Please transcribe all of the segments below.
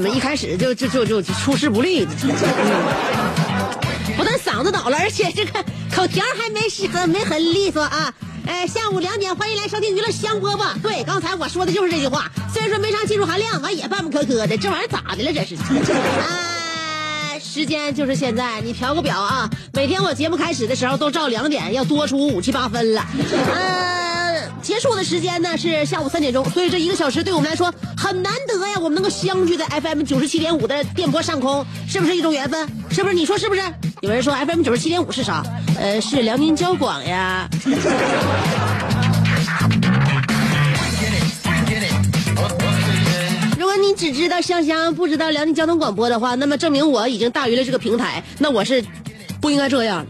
怎么一开始就就就就出师不利？不但嗓子倒了，而且这个口条还没是很没很利索啊！哎，下午两点，欢迎来收听娱乐香饽饽。对，刚才我说的就是这句话。虽然说没啥技术含量，完也半不可可的，这玩意儿咋的了？这是 啊，时间就是现在，你调个表啊。每天我节目开始的时候都照两点，要多出五七八分了。啊，结束的时间呢是下午三点钟，所以这一个小时对我们来说很难得呀。我们能够相聚在 FM 九十七点五的电波上空，是不是一种缘分？是不是？你说是不是？有人说 FM 九十七点五是啥？呃，是辽宁交广呀。如果你只知道香香，不知道辽宁交通广播的话，那么证明我已经大于了这个平台，那我是不应该这样，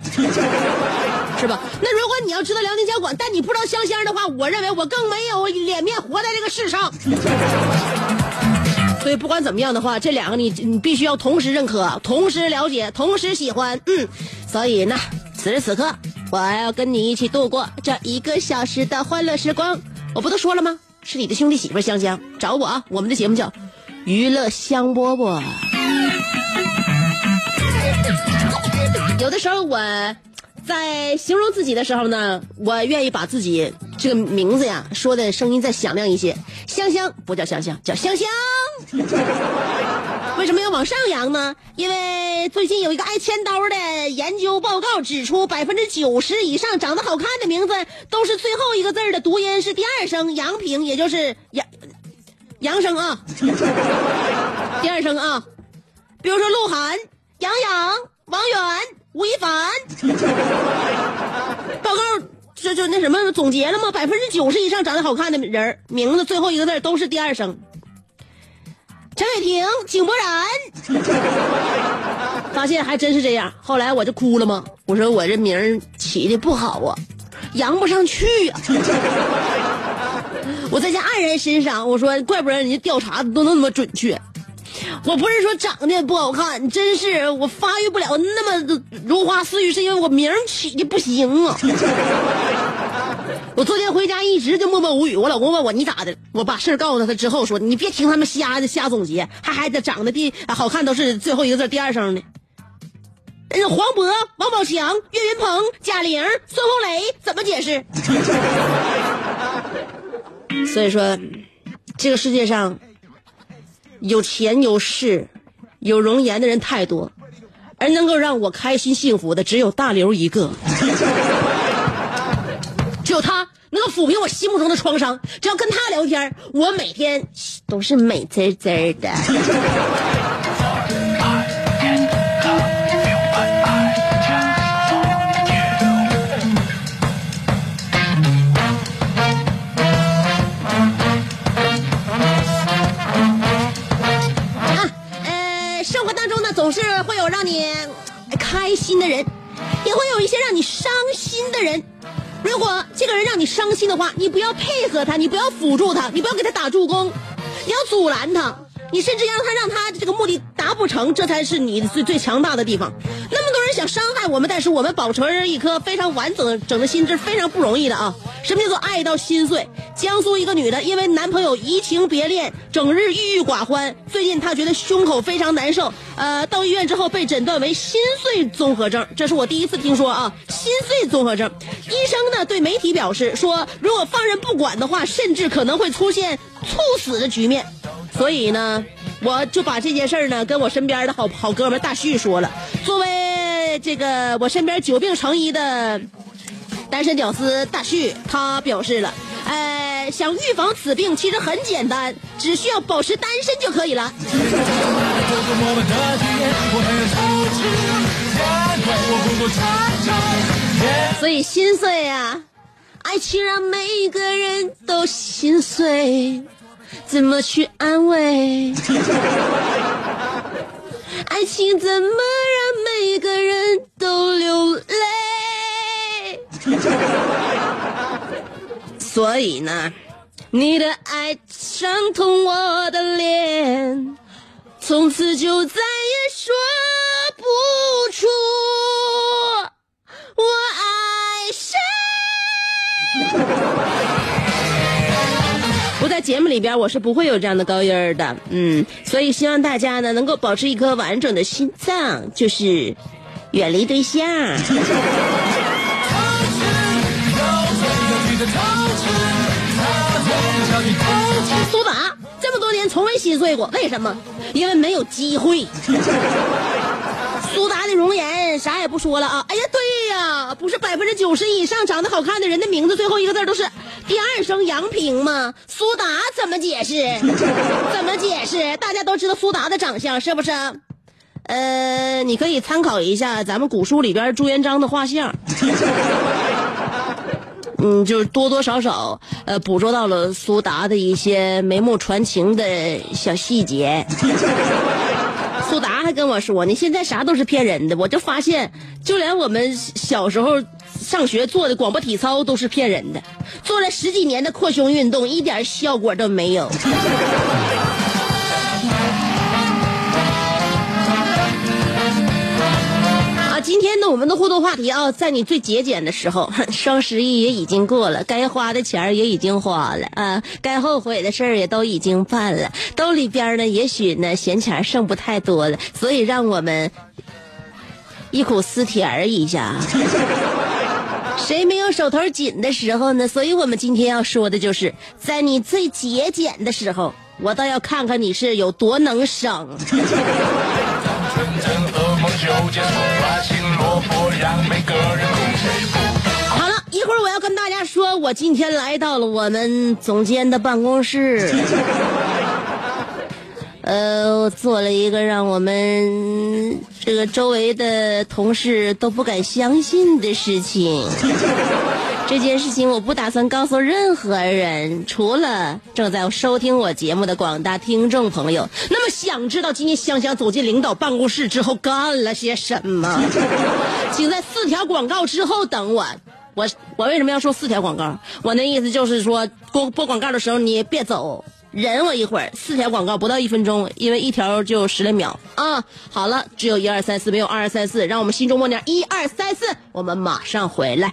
是吧？那如果你要知道辽宁交管，但你不知道香香的话，我认为我更没有脸面活在这个世上。所以不管怎么样的话，这两个你你必须要同时认可、同时了解、同时喜欢，嗯。所以呢，此时此刻，我要跟你一起度过这一个小时的欢乐时光。我不都说了吗？是你的兄弟媳妇香香，找我啊！我们的节目叫《娱乐香饽饽》。有的时候我在形容自己的时候呢，我愿意把自己这个名字呀说的声音再响亮一些。香香不叫香香，叫香香。为什么要往上扬呢？因为最近有一个爱千刀的研究报告指出，百分之九十以上长得好看的名字都是最后一个字的读音是第二声阳平，也就是阳阳声啊，第二声啊。比如说鹿晗、杨洋、王源、吴亦凡。报告就就那什么总结了吗？百分之九十以上长得好看的人名字最后一个字都是第二声。陈伟霆、井柏然，发现还真是这样。后来我就哭了嘛，我说我这名起的不好啊，扬不上去呀、我在家黯然神伤，我说怪不得人家调查的都那么准确。我不是说长得不好看，真是我发育不了那么如花似玉，是因为我名起的不行啊。我昨天回家一直就默默无语。我老公问我你咋的，我把事儿告诉他之后说，你别听他们瞎的瞎总结，还还得长得第好看都是最后一个字第二声的。嗯，黄渤、王宝强、岳云鹏、贾玲、孙红雷怎么解释？所以说，这个世界上有钱有势、有容颜的人太多，而能够让我开心幸福的只有大刘一个。只有他能够抚平我心目中的创伤。只要跟他聊天，我每天都是美滋滋的。是会有让你开心的人，也会有一些让你伤心的人。如果这个人让你伤心的话，你不要配合他，你不要辅助他，你不要给他打助攻，你要阻拦他。你甚至让他让他这个目的达不成，这才是你最最强大的地方。那么多人想伤害我们，但是我们保持一颗非常完整整的心，这是非常不容易的啊！什么叫做爱到心碎？江苏一个女的因为男朋友移情别恋，整日郁郁寡欢。最近她觉得胸口非常难受，呃，到医院之后被诊断为心碎综合症，这是我第一次听说啊，心碎综合症。医生呢对媒体表示说，如果放任不管的话，甚至可能会出现猝死的局面。所以呢，我就把这件事儿呢跟我身边的好好哥们大旭说了。作为这个我身边久病成医的单身屌丝大旭，他表示了，呃，想预防此病其实很简单，只需要保持单身就可以了。所以心碎呀，爱情让每个人都心碎。怎么去安慰？爱情怎么让每个人都流泪？所以呢，你的爱伤痛我的脸，从此就再也说不出我爱谁。节目里边，我是不会有这样的高音儿的，嗯，所以希望大家呢能够保持一颗完整的心脏，就是远离对象。苏打这么多年从未心碎过，为什么？因为没有机会。苏达的容颜啥也不说了啊！哎呀，对呀，不是百分之九十以上长得好看的人的名字最后一个字都是第二声杨平吗？苏达怎么解释？怎么解释？大家都知道苏达的长相是不是？呃，你可以参考一下咱们古书里边朱元璋的画像，嗯，就是多多少少呃捕捉到了苏达的一些眉目传情的小细节。苏达还跟我说呢，现在啥都是骗人的。我就发现，就连我们小时候上学做的广播体操都是骗人的，做了十几年的扩胸运动，一点效果都没有。今天呢，我们的互动话题啊，在你最节俭的时候，双十一也已经过了，该花的钱也已经花了啊，该后悔的事儿也都已经办了，兜里边呢，也许呢，闲钱剩不太多了，所以让我们忆苦思甜一下。谁没有手头紧的时候呢？所以我们今天要说的就是，在你最节俭的时候，我倒要看看你是有多能省。好了一会儿，我要跟大家说，我今天来到了我们总监的办公室，呃，做了一个让我们这个周围的同事都不敢相信的事情。这件事情我不打算告诉任何人，除了正在收听我节目的广大听众朋友。那么，想知道今天香香走进领导办公室之后干了些什么？请在四条广告之后等我。我我为什么要说四条广告？我那意思就是说，播播广告的时候你别走，忍我一会儿。四条广告不到一分钟，因为一条就十来秒啊。好了，只有一二三四，没有二二三四。让我们心中默念一二三四，我们马上回来。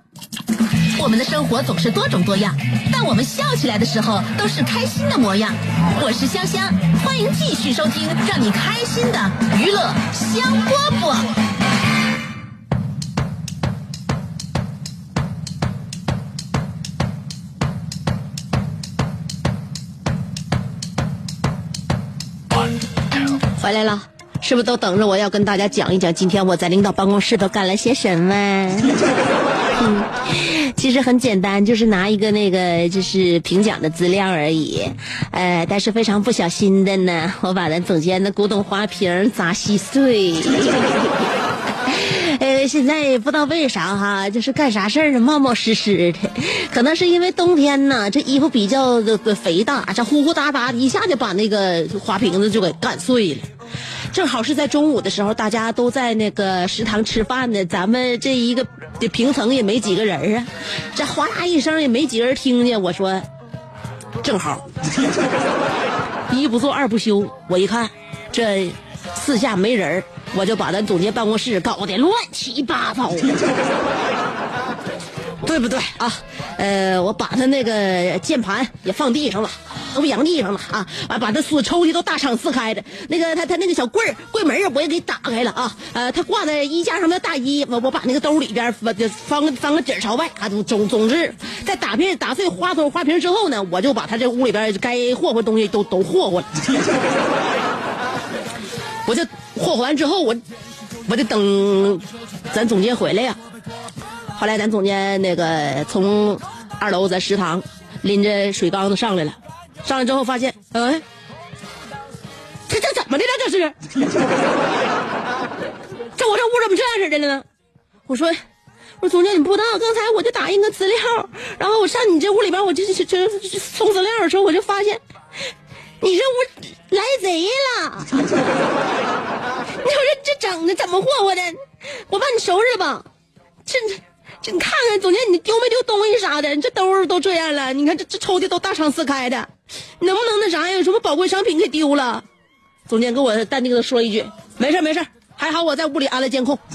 我们的生活总是多种多样，但我们笑起来的时候都是开心的模样。我是香香，欢迎继续收听让你开心的娱乐香饽饽。回来了，是不是都等着我要跟大家讲一讲今天我在领导办公室都干了些什么？其实很简单，就是拿一个那个就是评奖的资料而已，呃，但是非常不小心的呢，我把咱总监的古董花瓶砸稀碎。呃，现在不知道为啥哈，就是干啥事儿呢，冒冒失失的，可能是因为冬天呢，这衣服比较的肥大，这呼呼哒哒一下就把那个花瓶子就给干碎了。正好是在中午的时候，大家都在那个食堂吃饭呢，咱们这一个这平层也没几个人啊，这哗啦一声也没几个人听见。我说，正好，一不做二不休，我一看，这四下没人儿我就把咱总监办公室搞得乱七八糟，对不对啊？呃，我把他那个键盘也放地上了，都扬地上了啊！完把他所抽屉都大敞四开的，那个他他那个小柜儿柜门儿我也给打开了啊！呃，他挂在衣架上的大衣，我我把那个兜里边翻翻个翻个底儿朝外啊！总总之，在打片打碎花头花瓶之后呢，我就把他这屋里边该霍霍东西都都霍霍了。我就霍霍完之后，我我就等咱总监回来呀。后来咱总监那个从二楼咱食堂拎着水缸子上来了，上来之后发现，哎，这这怎么的了？这是，这我这屋怎么这样似的了呢？我说，我说总监你不知道，刚才我就打印个资料，然后我上你这屋里边，我这这这这送资料的时候，我就发现。你这屋来贼了！你说这这整的怎么霍霍的？我帮你收拾吧。这这你看看，总监你丢没丢东西啥的？你这兜都这样了，你看这这抽的都大敞四开的，能不能那啥呀？有什么宝贵商品给丢了？总监给我淡定的说一句：没事没事，还好我在屋里安了监控。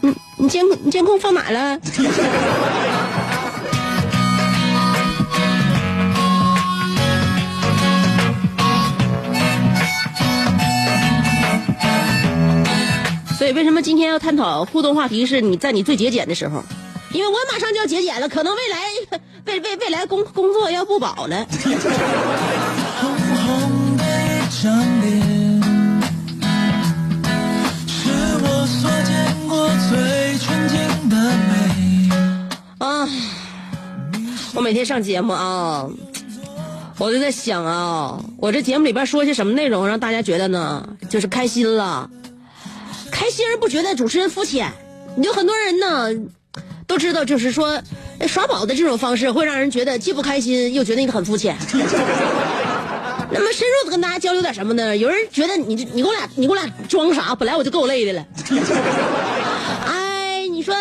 你你监控你监控放哪了？今天要探讨互动话题？是你在你最节俭的时候，因为我马上就要节俭了，可能未来 未未未来工工作要不保了。啊，我每天上节目啊，我就在想啊，我这节目里边说些什么内容让大家觉得呢？就是开心了，开心而不觉得主持人肤浅。有很多人呢都知道，就是说耍宝的这种方式会让人觉得既不开心又觉得你很肤浅。那么深入的跟大家交流点什么呢？有人觉得你你给我俩你给我俩装啥？本来我就够累的了。哎，你说，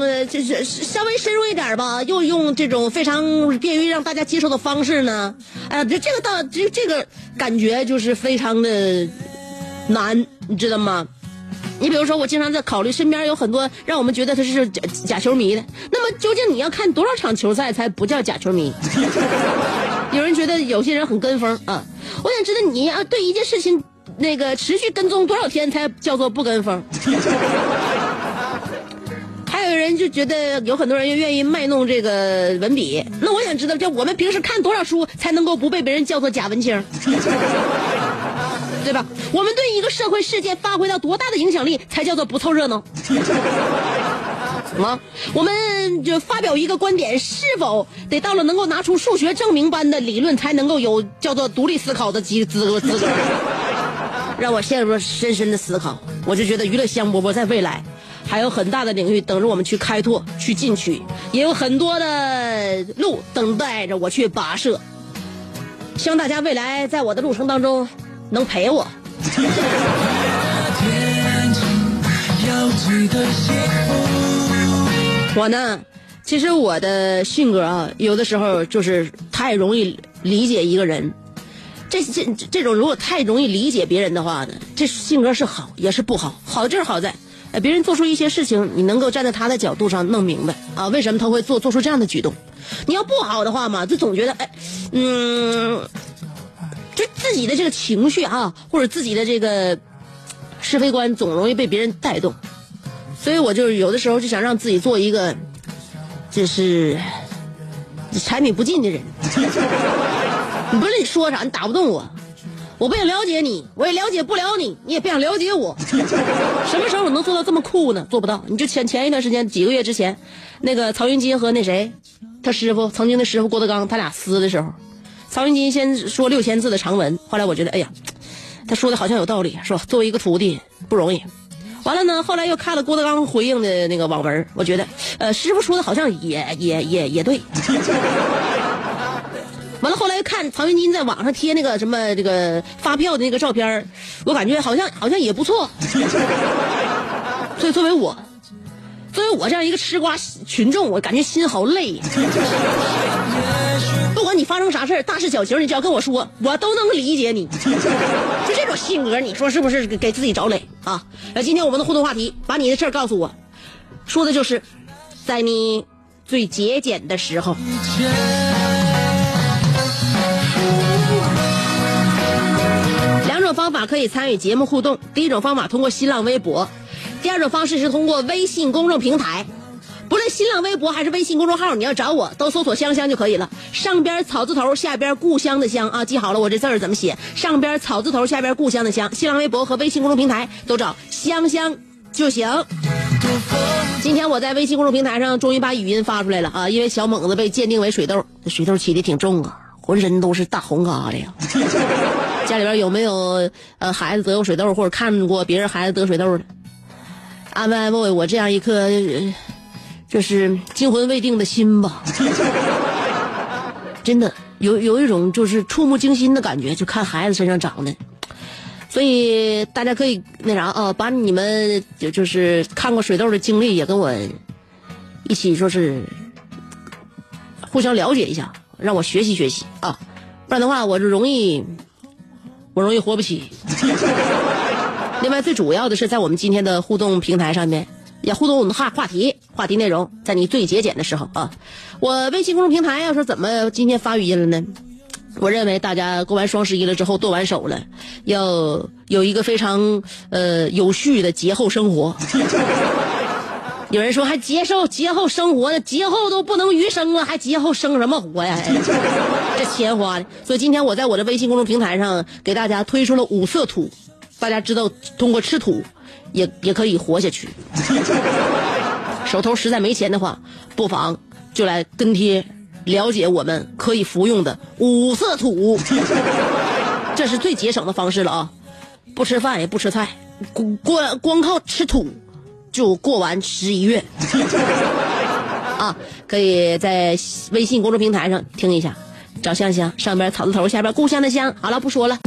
呃，这这稍微深入一点吧，又用这种非常便于让大家接受的方式呢，哎、呀，这这个倒这这个感觉就是非常的难，你知道吗？你比如说，我经常在考虑，身边有很多让我们觉得他是假假球迷的。那么，究竟你要看多少场球赛才不叫假球迷？有人觉得有些人很跟风啊，我想知道你要对一件事情那个持续跟踪多少天才叫做不跟风？还有人就觉得有很多人愿意卖弄这个文笔，那我想知道，就我们平时看多少书才能够不被别人叫做假文青？对吧？我们对一个社会事件发挥到多大的影响力才叫做不凑热闹？什么，我们就发表一个观点，是否得到了能够拿出数学证明般的理论，才能够有叫做独立思考的资资格资格？让我陷入了深深的思考。我就觉得娱乐香饽饽在未来还有很大的领域等着我们去开拓、去进取，也有很多的路等待着我去跋涉。希望大家未来在我的路程当中能陪我。我呢，其实我的性格啊，有的时候就是太容易理解一个人。这这这种如果太容易理解别人的话呢，这性格是好也是不好。好就是好在，呃，别人做出一些事情，你能够站在他的角度上弄明白啊，为什么他会做做出这样的举动。你要不好的话嘛，就总觉得哎，嗯，就自己的这个情绪啊，或者自己的这个是非观，总容易被别人带动。所以我就有的时候就想让自己做一个，就是柴米不进的人。你不是你说啥，你打不动我。我不想了解你，我也了解不了你，你也别想了解我。什么时候我能做到这么酷呢？做不到。你就前前一段时间，几个月之前，那个曹云金和那谁，他师傅曾经的师傅郭德纲，他俩撕的时候，曹云金先说六千字的长文，后来我觉得，哎呀，他说的好像有道理，是吧？作为一个徒弟不容易。完了呢，后来又看了郭德纲回应的那个网文，我觉得，呃，师傅说的好像也也也也对。完了，后来看曹云金在网上贴那个什么这个发票的那个照片我感觉好像好像也不错。所以作为我，作为我这样一个吃瓜群众，我感觉心好累。不管你发生啥事大事小情，你只要跟我说，我都能理解你。就这种性格，你说是不是给自己找累啊？那今天我们的互动话题，把你的事儿告诉我，说的就是在你最节俭的时候。两种方法可以参与节目互动，第一种方法通过新浪微博，第二种方式是通过微信公众平台。不论新浪微博还是微信公众号，你要找我都搜索“香香”就可以了。上边草字头，下边故乡的乡啊，记好了，我这字儿怎么写？上边草字头，下边故乡的乡。新浪微博和微信公众平台都找香香就行。今天我在微信公众平台上终于把语音发出来了啊，因为小猛子被鉴定为水痘，这水痘起的挺重啊，浑身都是大红疙瘩呀。家里边有没有呃孩子得过水痘，或者看过别人孩子得水痘的？安慰安慰我这样一颗。就是惊魂未定的心吧，真的有有一种就是触目惊心的感觉，就看孩子身上长的，所以大家可以那啥啊，把你们就就是看过水痘的经历也跟我一起说是互相了解一下，让我学习学习啊，不然的话我就容易我容易活不起。另外最主要的是在我们今天的互动平台上面。也互动我们话话题，话题内容在你最节俭的时候啊！我微信公众平台要说怎么今天发语音了呢？我认为大家过完双十一了之后剁完手了，要有一个非常呃有序的节后生活。有人说还节后节后生活呢，节后都不能余生了，还节后生什么活呀？这钱花的。所以今天我在我的微信公众平台上给大家推出了五色土，大家知道通过吃土。也也可以活下去。手头实在没钱的话，不妨就来跟贴了解我们可以服用的五色土，这是最节省的方式了啊！不吃饭也不吃菜，光光靠吃土就过完十一月。啊，可以在微信公众平台上听一下，找香香，上边草字头，下边故乡的乡。好了，不说了。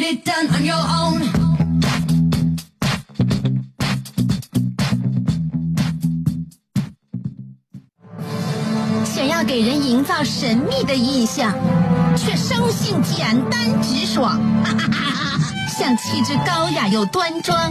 Litdownonyourown 想要给人营造神秘的印象，却生性简单直爽，像气质高雅又端庄，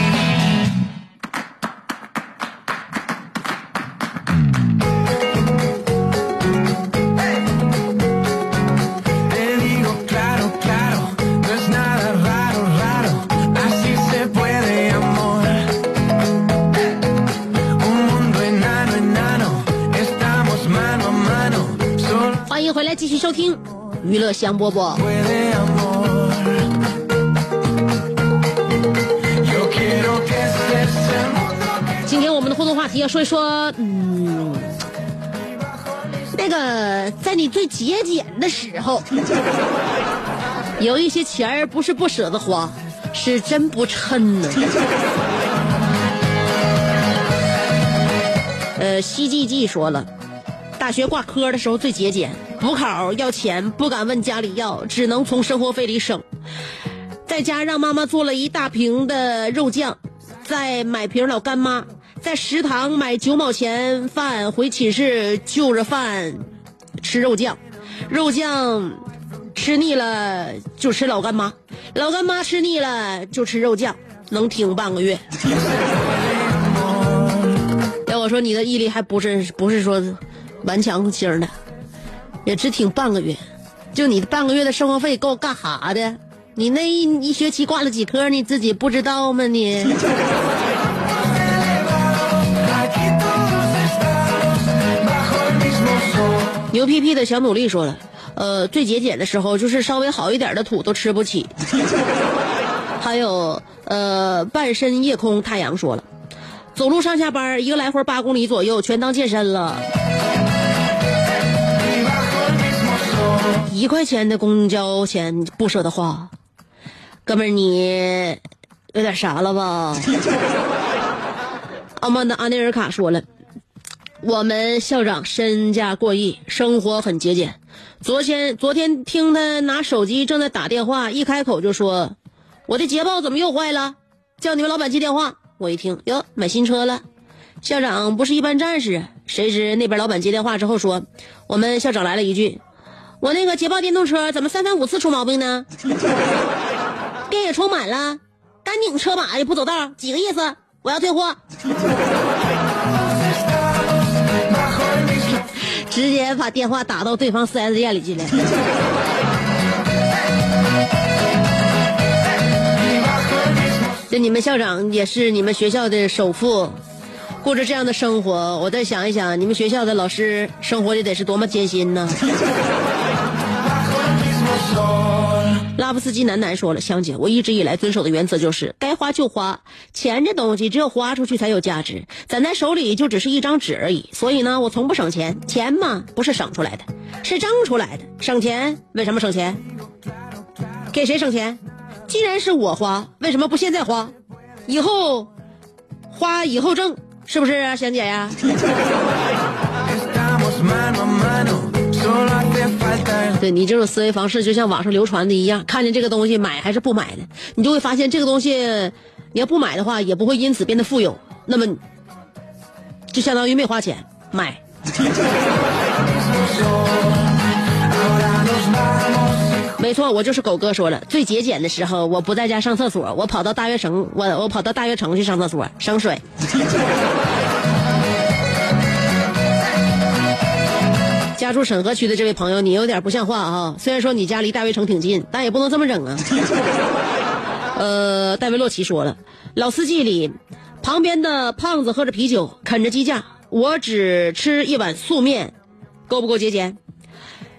听娱乐香饽饽。今天我们的互动话题要说一说，嗯，那个在你最节俭的时候，有一些钱儿不是不舍得花，是真不趁呢。呃，西季季说了，大学挂科的时候最节俭，补考要钱不敢问家里要，只能从生活费里省。在家让妈妈做了一大瓶的肉酱，再买瓶老干妈，在食堂买九毛钱饭，回寝室就着饭吃肉酱，肉酱吃腻了就吃老干妈，老干妈吃腻了就吃肉酱，能挺半个月。要我说，你的毅力还不是不是说顽强型的，也只挺半个月。就你半个月的生活费够干哈的？你那一一学期挂了几科，你自己不知道吗？你 牛屁屁的小努力说了，呃，最节俭的时候就是稍微好一点的土都吃不起。还有呃，半身夜空太阳说了，走路上下班一个来回八公里左右，全当健身了。一块钱的公交钱不舍得花，哥们儿你有点啥了吧？阿曼达阿内尔卡说了，我们校长身价过亿，生活很节俭。昨天昨天听他拿手机正在打电话，一开口就说：“我的捷豹怎么又坏了？叫你们老板接电话。”我一听，哟，买新车了。校长不是一般战士，谁知那边老板接电话之后说：“我们校长来了一句，我那个捷豹电动车怎么三番五次出毛病呢？电也充满了，干拧车马也不走道，几个意思？我要退货。”直接把电话打到对方 4S 店里去了。这你们校长也是你们学校的首富，过着这样的生活，我再想一想，你们学校的老师生活的得是多么艰辛呢？拉夫斯基喃喃说了：“香姐，我一直以来遵守的原则就是该花就花，钱这东西只有花出去才有价值，攒在手里就只是一张纸而已。所以呢，我从不省钱。钱嘛，不是省出来的，是挣出来的。省钱为什么省钱？给谁省钱？既然是我花，为什么不现在花？以后花以后挣，是不是啊，香姐呀？” 对你这种思维方式，就像网上流传的一样，看见这个东西买还是不买的，你就会发现这个东西，你要不买的话，也不会因此变得富有。那么，就相当于没花钱买。没错，我就是狗哥说了，最节俭的时候，我不在家上厕所，我跑到大悦城，我我跑到大悦城去上厕所，省水。家住沈河区的这位朋友，你有点不像话啊！虽然说你家离大悦城挺近，但也不能这么整啊。呃，戴维洛奇说了，老司机里旁边的胖子喝着啤酒，啃着鸡架，我只吃一碗素面，够不够节俭？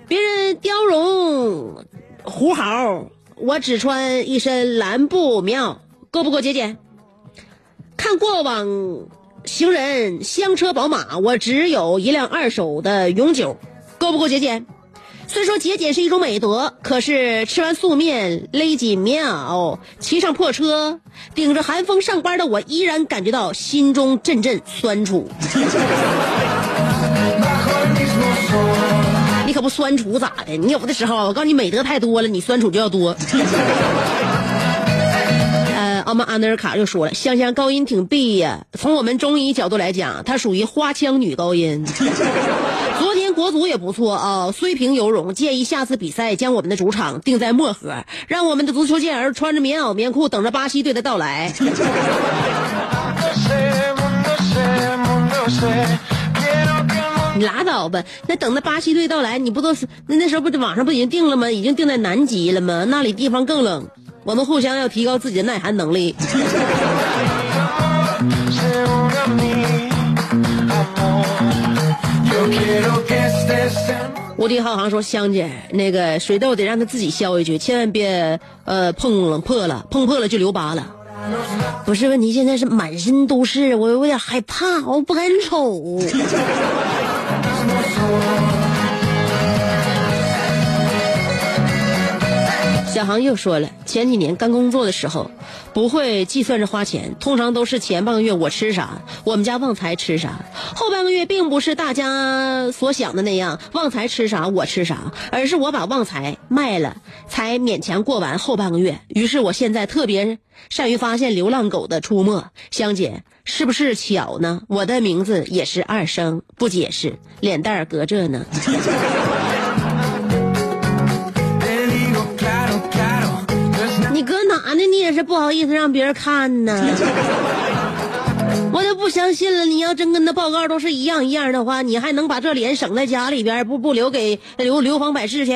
别人貂绒虎好，我只穿一身蓝布棉袄，够不够节俭？看过往行人香车宝马，我只有一辆二手的永久，够不够节俭？虽说节俭是一种美德，可是吃完素面勒紧棉袄，骑上破车，顶着寒风上班的我，依然感觉到心中阵阵酸楚。你可不酸楚咋的？你有的时候，我告诉你，美德太多了，你酸楚就要多。我们安德尔卡又说了，香香高音挺 B 呀。从我们中医角度来讲，她属于花腔女高音。昨天国足也不错啊，虽平犹荣。建议下次比赛将我们的主场定在漠河，让我们的足球健儿穿着棉袄棉裤等着巴西队的到来。你拉倒吧，那等那巴西队到来，你不都是那那时候不网上不已经定了吗？已经定在南极了吗？那里地方更冷，我们互相要提高自己的耐寒能力。无敌浩航说：“香姐，那个水痘得让他自己消下去，千万别呃碰了破了，碰破了就留疤了。不是问题，现在是满身都是，我有点害怕，我不敢瞅。小航又说了，前几年刚工作的时候，不会计算着花钱，通常都是前半个月我吃啥，我们家旺财吃啥，后半个月并不是大家所想的那样，旺财吃啥我吃啥，而是我把旺财卖了，才勉强过完后半个月。于是我现在特别善于发现流浪狗的出没。香姐，是不是巧呢？我的名字也是二声，不解释，脸蛋儿搁这呢。不好意思让别人看呢。我就不相信了，你要真跟那报告都是一样一样的话，你还能把这脸省在家里边，不不留给留流芳百世去？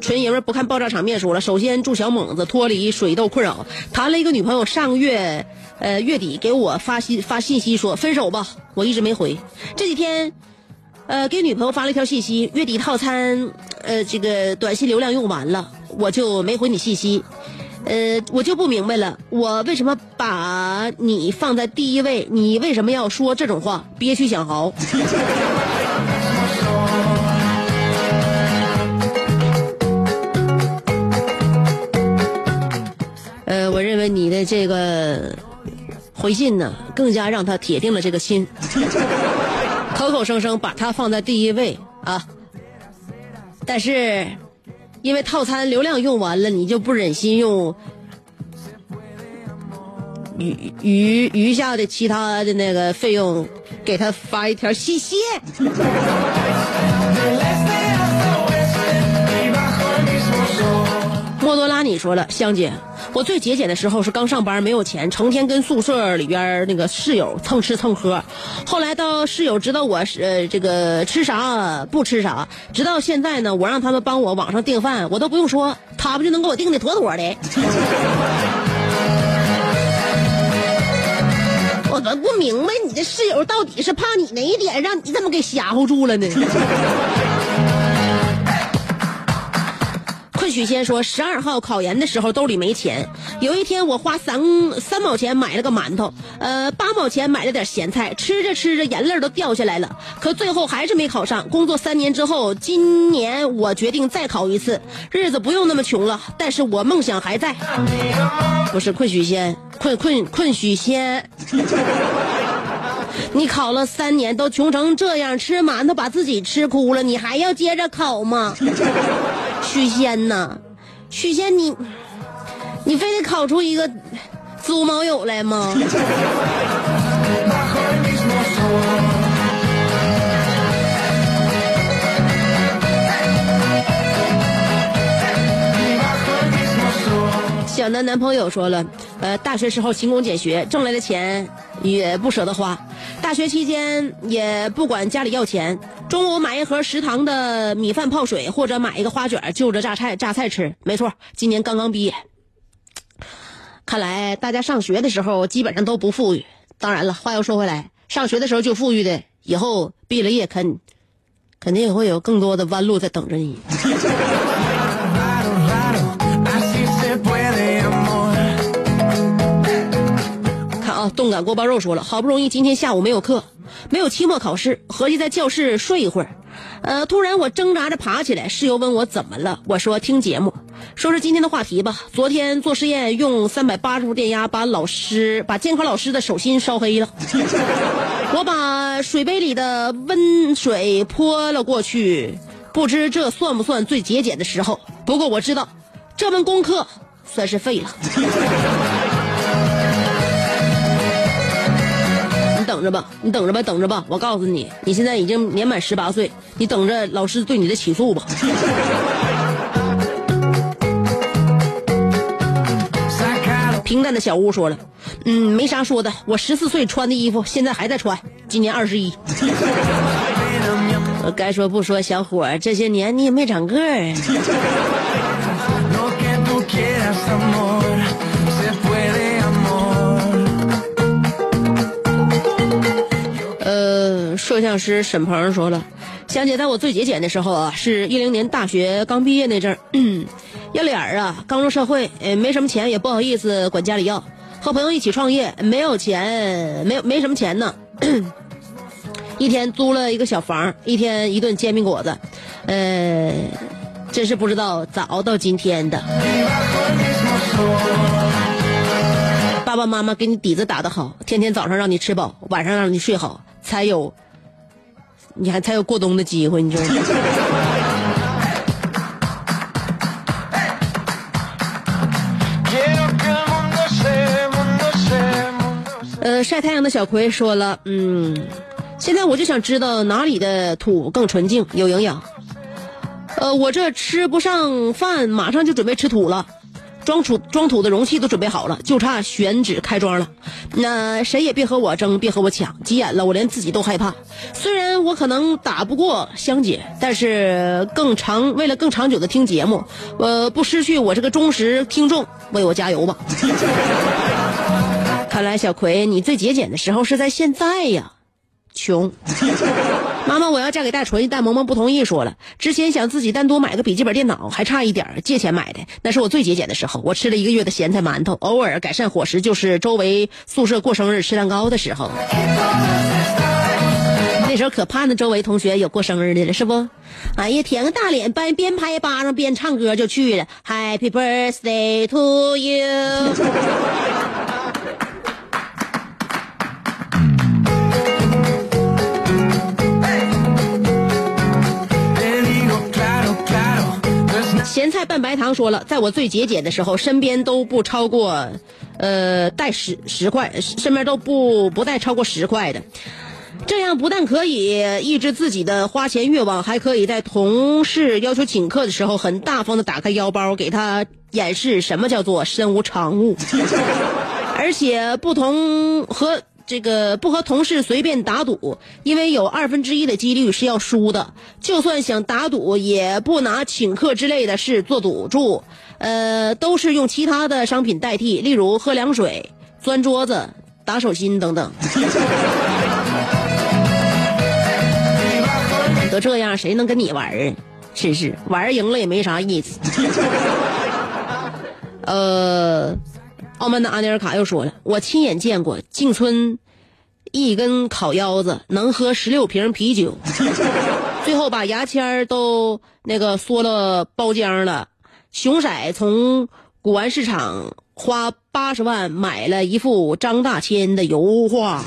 纯爷们不看爆炸场面说了，首先祝小猛子脱离水痘困扰，谈了一个女朋友，上个月呃月底给我发信发信息说分手吧，我一直没回。这几天呃给女朋友发了一条信息，月底套餐呃这个短信流量用完了，我就没回你信息。呃，我就不明白了，我为什么把你放在第一位？你为什么要说这种话？憋屈想嚎。呃，我认为你的这个回信呢，更加让他铁定了这个心，口口声声把他放在第一位啊。但是，因为套餐流量用完了，你就不忍心用余余余下的其他的那个费用给他发一条信息。莫多拉，你说了，香姐，我最节俭的时候是刚上班没有钱，成天跟宿舍里边那个室友蹭吃蹭喝。后来到室友知道我是呃这个吃啥不吃啥，直到现在呢，我让他们帮我网上订饭，我都不用说，他们就能给我订的妥妥的。我都不明白你的室友到底是怕你哪一点让你这么给吓唬住了呢？许仙说，十二号考研的时候兜里没钱，有一天我花三三毛钱买了个馒头，呃八毛钱买了点咸菜，吃着吃着眼泪都掉下来了，可最后还是没考上。工作三年之后，今年我决定再考一次，日子不用那么穷了，但是我梦想还在。不是困许仙，困困困许仙。你考了三年都穷成这样，吃馒头把自己吃哭了，你还要接着考吗？许仙呐，许仙你，你非得考出一个猪毛友来吗？小南男朋友说了，呃，大学时候勤工俭学，挣来的钱也不舍得花。大学期间也不管家里要钱，中午买一盒食堂的米饭泡水，或者买一个花卷就着榨菜榨菜吃。没错，今年刚刚毕业。看来大家上学的时候基本上都不富裕。当然了，话又说回来，上学的时候就富裕的，以后毕了业肯肯定也会有更多的弯路在等着你。动感锅包肉说了，好不容易今天下午没有课，没有期末考试，合计在教室睡一会儿。呃，突然我挣扎着爬起来，室友问我怎么了，我说听节目。说是今天的话题吧，昨天做实验用三百八十伏电压把老师把监考老师的手心烧黑了，我把水杯里的温水泼了过去，不知这算不算最节俭的时候？不过我知道，这门功课算是废了。等着吧，你等着吧，等着吧！我告诉你，你现在已经年满十八岁，你等着老师对你的起诉吧。平淡的小屋说了，嗯，没啥说的，我十四岁穿的衣服现在还在穿，今年二十一。该说不说，小伙，这些年你也没长个儿。Lo 摄像师沈鹏说了，香姐，在我最节俭的时候啊，是一零年大学刚毕业那阵儿，要脸儿啊，刚入社会，呃，没什么钱，也不好意思管家里要，和朋友一起创业，没有钱，没有没什么钱呢。一天租了一个小房，一天一顿煎饼果子，呃，真是不知道咋熬到今天的。爸爸妈妈给你底子打得好，天天早上让你吃饱，晚上让你睡好，才有，你还才有过冬的机会，你知道吗？Quiero que el mundo se, mundo se, mundo se. 呃，晒太阳的小葵说了，嗯，现在我就想知道哪里的土更纯净、有营养。呃，我这吃不上饭，马上就准备吃土了。装土装土的容器都准备好了，就差选址开庄了。那谁也别和我争，别和我抢，急眼了，我连自己都害怕。虽然我可能打不过香姐，但是更长为了更长久的听节目，呃，不失去我这个忠实听众，为我加油吧。看来小葵，你最节俭的时候是在现在呀，穷。妈妈，我要嫁给大锤，但萌萌不同意，说了，之前想自己单独买个笔记本电脑，还差一点借钱买的，那是我最节俭的时候。我吃了一个月的咸菜馒头，偶尔改善伙食，就是周围宿舍过生日吃蛋糕的时候。那时候可怕呢，周围同学有过生日的了，是不？哎呀，舔个大脸，边边拍巴掌边唱歌就去了，Happy birthday to you。咸菜拌白糖说了，在我最节俭的时候，身边都不超过，呃，带十十块，身边都不不带超过十块的。这样不但可以抑制自己的花钱欲望，还可以在同事要求请客的时候，很大方的打开腰包，给他演示什么叫做身无长物。而且不同和这个不和同事随便打赌，因为有二分之一的几率是要输的。就算想打赌，也不拿请客之类的事做赌注，呃，都是用其他的商品代替，例如喝凉水、钻桌子、打手心等等。都这样，谁能跟你玩儿啊？真是玩儿赢了也没啥意思。呃，澳门的阿尼尔卡又说了，我亲眼见过静村一根烤腰子能喝十六瓶啤酒，最后把牙签都那个缩了包浆了。熊色从古玩市场花八十万买了一幅张大千的油画，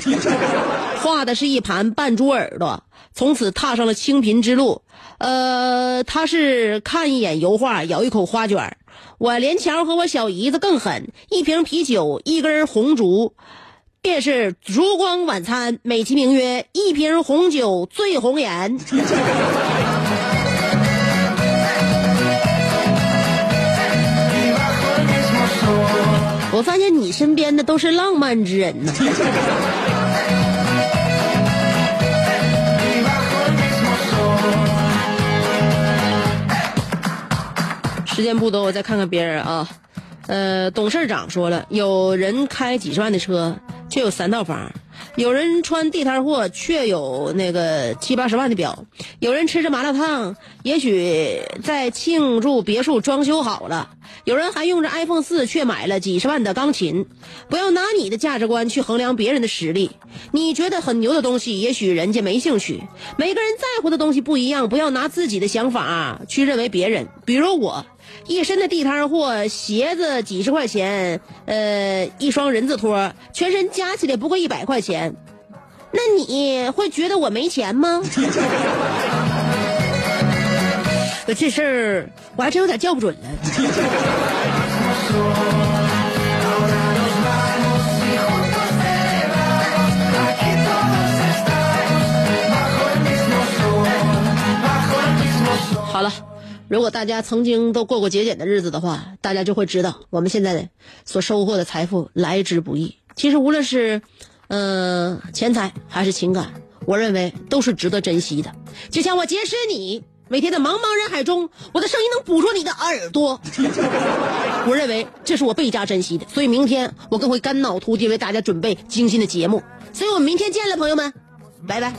画的是一盘半猪耳朵，从此踏上了清贫之路。呃，他是看一眼油画，咬一口花卷我连桥和我小姨子更狠，一瓶啤酒，一根红烛，便是烛光晚餐，美其名曰一瓶红酒醉红颜。我发现你身边的都是浪漫之人呢。时间不多，我再看看别人啊。呃，董事长说了，有人开几十万的车，却有三套房；有人穿地摊货，却有那个七八十万的表；有人吃着麻辣烫，也许在庆祝别墅装修好了；有人还用着 iPhone 四，却买了几十万的钢琴。不要拿你的价值观去衡量别人的实力。你觉得很牛的东西，也许人家没兴趣。每个人在乎的东西不一样，不要拿自己的想法去认为别人。比如我。一身的地摊货，鞋子几十块钱，呃，一双人字拖，全身加起来不过一百块钱，那你会觉得我没钱吗？这事儿我还真有点叫不准了。好了。如果大家曾经都过过节俭的日子的话，大家就会知道我们现在所收获的财富来之不易。其实无论是，嗯、钱财还是情感，我认为都是值得珍惜的。就像我结识你，每天在茫茫人海中，我的声音能捕捉你的耳朵，我认为这是我倍加珍惜的。所以明天我更会肝脑涂地为大家准备精心的节目。所以我们明天见了，朋友们，拜拜。